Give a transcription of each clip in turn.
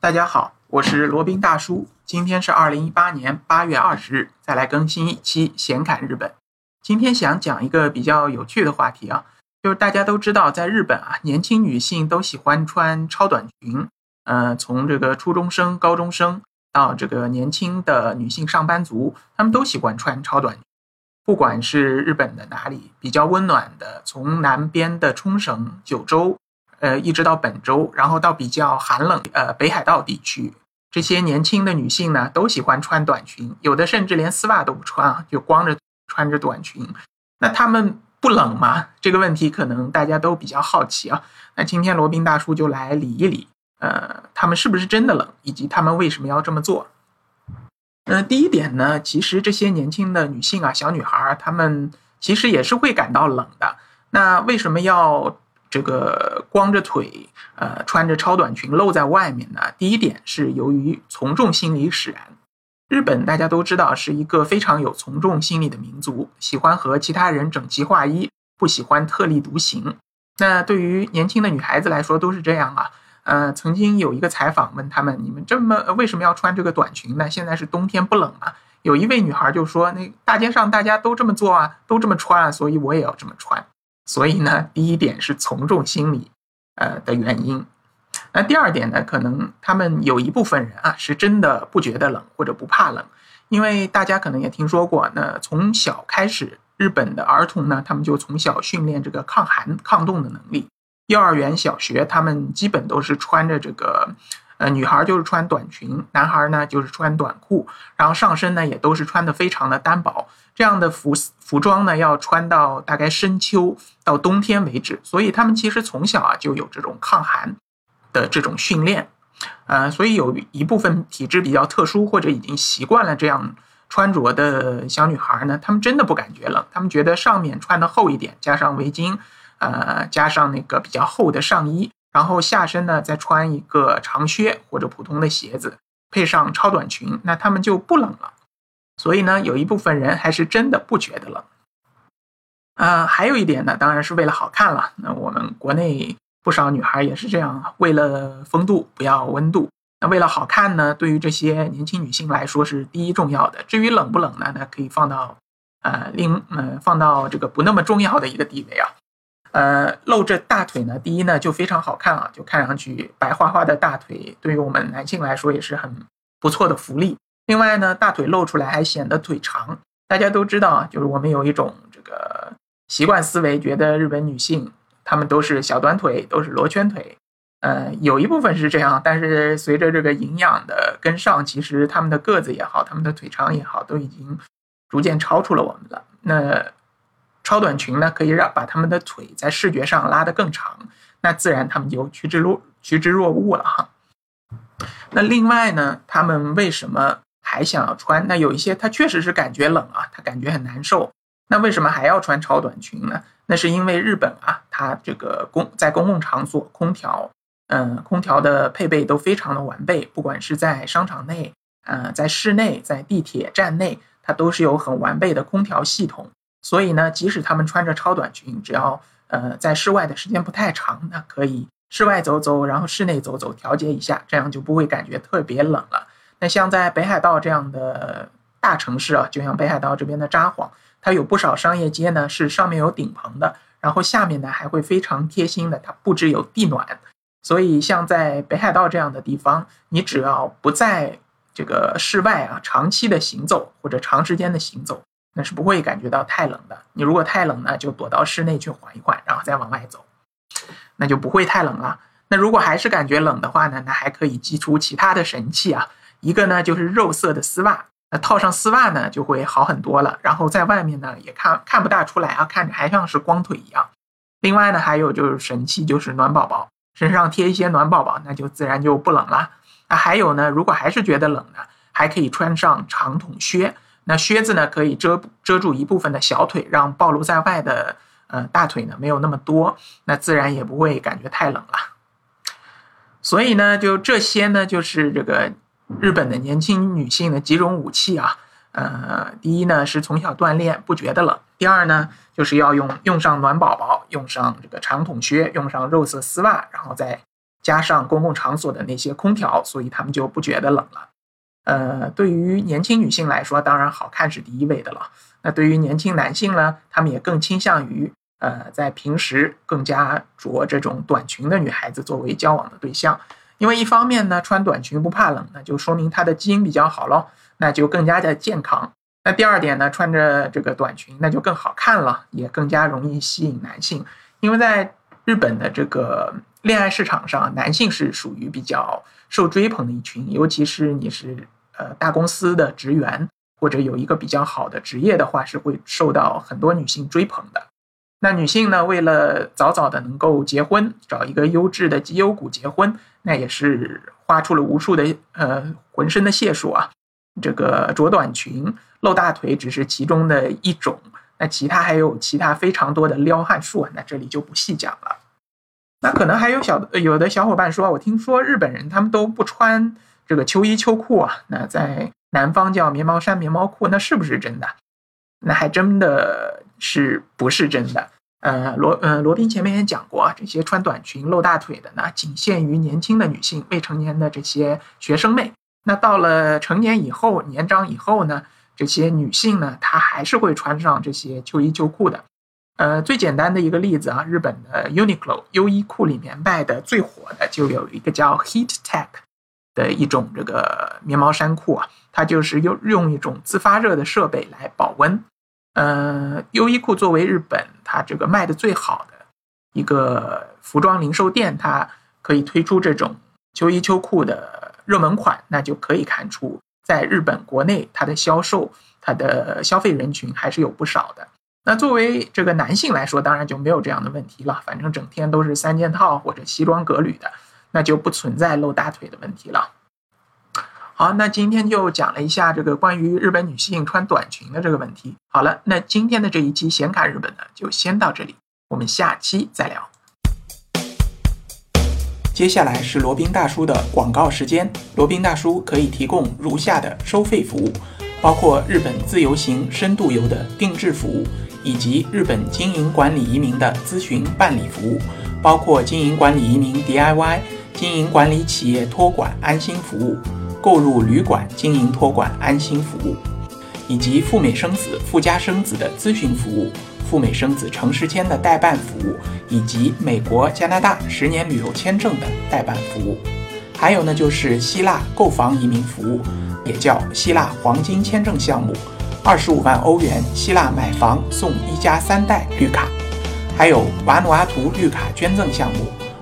大家好，我是罗宾大叔。今天是二零一八年八月二十日，再来更新一期闲侃日本。今天想讲一个比较有趣的话题啊，就是大家都知道，在日本啊，年轻女性都喜欢穿超短裙。呃，从这个初中生、高中生到这个年轻的女性上班族，她们都喜欢穿超短裙。不管是日本的哪里比较温暖的，从南边的冲绳、九州，呃，一直到本周，然后到比较寒冷呃北海道地区，这些年轻的女性呢，都喜欢穿短裙，有的甚至连丝袜都不穿啊，就光着穿着短裙。那她们不冷吗？这个问题可能大家都比较好奇啊。那今天罗宾大叔就来理一理，呃，她们是不是真的冷，以及她们为什么要这么做？嗯，第一点呢，其实这些年轻的女性啊，小女孩儿，她们其实也是会感到冷的。那为什么要这个光着腿，呃，穿着超短裙露在外面呢？第一点是由于从众心理使然。日本大家都知道是一个非常有从众心理的民族，喜欢和其他人整齐划一，不喜欢特立独行。那对于年轻的女孩子来说，都是这样啊。呃，曾经有一个采访问他们：“你们这么为什么要穿这个短裙呢？现在是冬天不冷吗？”有一位女孩就说：“那大街上大家都这么做啊，都这么穿啊，所以我也要这么穿。”所以呢，第一点是从众心理，呃的原因。那第二点呢，可能他们有一部分人啊是真的不觉得冷或者不怕冷，因为大家可能也听说过，那从小开始，日本的儿童呢，他们就从小训练这个抗寒抗冻的能力。幼儿园、小学，他们基本都是穿着这个，呃，女孩就是穿短裙，男孩呢就是穿短裤，然后上身呢也都是穿的非常的单薄，这样的服服装呢要穿到大概深秋到冬天为止，所以他们其实从小啊就有这种抗寒的这种训练，呃，所以有一部分体质比较特殊或者已经习惯了这样穿着的小女孩呢，她们真的不感觉冷，她们觉得上面穿的厚一点，加上围巾。呃，加上那个比较厚的上衣，然后下身呢再穿一个长靴或者普通的鞋子，配上超短裙，那他们就不冷了。所以呢，有一部分人还是真的不觉得冷。呃，还有一点呢，当然是为了好看了。那我们国内不少女孩也是这样，为了风度不要温度。那为了好看呢，对于这些年轻女性来说是第一重要的。至于冷不冷呢，那可以放到呃另呃放到这个不那么重要的一个地位啊。呃，露着大腿呢，第一呢就非常好看啊，就看上去白花花的大腿，对于我们男性来说也是很不错的福利。另外呢，大腿露出来还显得腿长。大家都知道啊，就是我们有一种这个习惯思维，觉得日本女性她们都是小短腿，都是罗圈腿。呃，有一部分是这样，但是随着这个营养的跟上，其实她们的个子也好，她们的腿长也好，都已经逐渐超出了我们了。那。超短裙呢，可以让把他们的腿在视觉上拉得更长，那自然他们就趋之若趋之若鹜了哈。那另外呢，他们为什么还想要穿？那有一些他确实是感觉冷啊，他感觉很难受。那为什么还要穿超短裙呢？那是因为日本啊，它这个公在公共场所空调，嗯，空调的配备都非常的完备，不管是在商场内，呃，在室内，在地铁站内，它都是有很完备的空调系统。所以呢，即使他们穿着超短裙，只要呃在室外的时间不太长，那可以室外走走，然后室内走走，调节一下，这样就不会感觉特别冷了。那像在北海道这样的大城市啊，就像北海道这边的札幌，它有不少商业街呢是上面有顶棚的，然后下面呢还会非常贴心的，它布置有地暖。所以像在北海道这样的地方，你只要不在这个室外啊长期的行走或者长时间的行走。那是不会感觉到太冷的。你如果太冷呢，就躲到室内去缓一缓，然后再往外走，那就不会太冷了。那如果还是感觉冷的话呢，那还可以寄出其他的神器啊。一个呢就是肉色的丝袜，那套上丝袜呢就会好很多了。然后在外面呢也看看不大出来啊，看着还像是光腿一样。另外呢还有就是神器，就是暖宝宝，身上贴一些暖宝宝，那就自然就不冷了。那还有呢，如果还是觉得冷呢，还可以穿上长筒靴。那靴子呢，可以遮遮住一部分的小腿，让暴露在外的呃大腿呢没有那么多，那自然也不会感觉太冷了。所以呢，就这些呢，就是这个日本的年轻女性的几种武器啊。呃，第一呢是从小锻炼不觉得冷，第二呢就是要用用上暖宝宝，用上这个长筒靴，用上肉色丝袜，然后再加上公共场所的那些空调，所以他们就不觉得冷了。呃，对于年轻女性来说，当然好看是第一位的了。那对于年轻男性呢，他们也更倾向于呃，在平时更加着这种短裙的女孩子作为交往的对象。因为一方面呢，穿短裙不怕冷，那就说明她的基因比较好喽，那就更加的健康。那第二点呢，穿着这个短裙，那就更好看了，也更加容易吸引男性。因为在日本的这个恋爱市场上，男性是属于比较受追捧的一群，尤其是你是呃大公司的职员，或者有一个比较好的职业的话，是会受到很多女性追捧的。那女性呢，为了早早的能够结婚，找一个优质的绩优股结婚，那也是花出了无数的呃浑身的解数啊。这个着短裙露大腿只是其中的一种，那其他还有其他非常多的撩汉术啊，那这里就不细讲了。那可能还有小有的小伙伴说，我听说日本人他们都不穿这个秋衣秋裤啊，那在南方叫棉毛衫、棉毛裤，那是不是真的？那还真的。是不是真的？呃，罗呃罗宾前面也讲过，这些穿短裙露大腿的呢，仅限于年轻的女性、未成年的这些学生妹。那到了成年以后、年长以后呢，这些女性呢，她还是会穿上这些秋衣秋裤的。呃，最简单的一个例子啊，日本的 Uniqlo 优衣库里面卖的最火的就有一个叫 Heat Tech 的一种这个棉毛衫裤啊，它就是用用一种自发热的设备来保温。呃，优衣库作为日本它这个卖的最好的一个服装零售店，它可以推出这种秋衣秋裤的热门款，那就可以看出，在日本国内它的销售，它的消费人群还是有不少的。那作为这个男性来说，当然就没有这样的问题了，反正整天都是三件套或者西装革履的，那就不存在露大腿的问题了。好，那今天就讲了一下这个关于日本女性穿短裙的这个问题。好了，那今天的这一期显卡日本呢，就先到这里，我们下期再聊。接下来是罗宾大叔的广告时间。罗宾大叔可以提供如下的收费服务，包括日本自由行、深度游的定制服务，以及日本经营管理移民的咨询办理服务，包括经营管理移民 DIY、经营管理企业托管安心服务。购入旅馆经营托管安心服务，以及赴美生子、赴加生子的咨询服务，赴美生子城市签的代办服务，以及美国、加拿大十年旅游签证的代办服务。还有呢，就是希腊购房移民服务，也叫希腊黄金签证项目，二十五万欧元希腊买房送一家三代绿卡。还有瓦努阿图绿卡捐赠项目，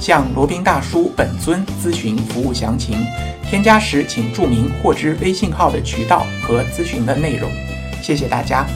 向罗宾大叔本尊咨询服务详情。添加时请注明获知微信号的渠道和咨询的内容。谢谢大家。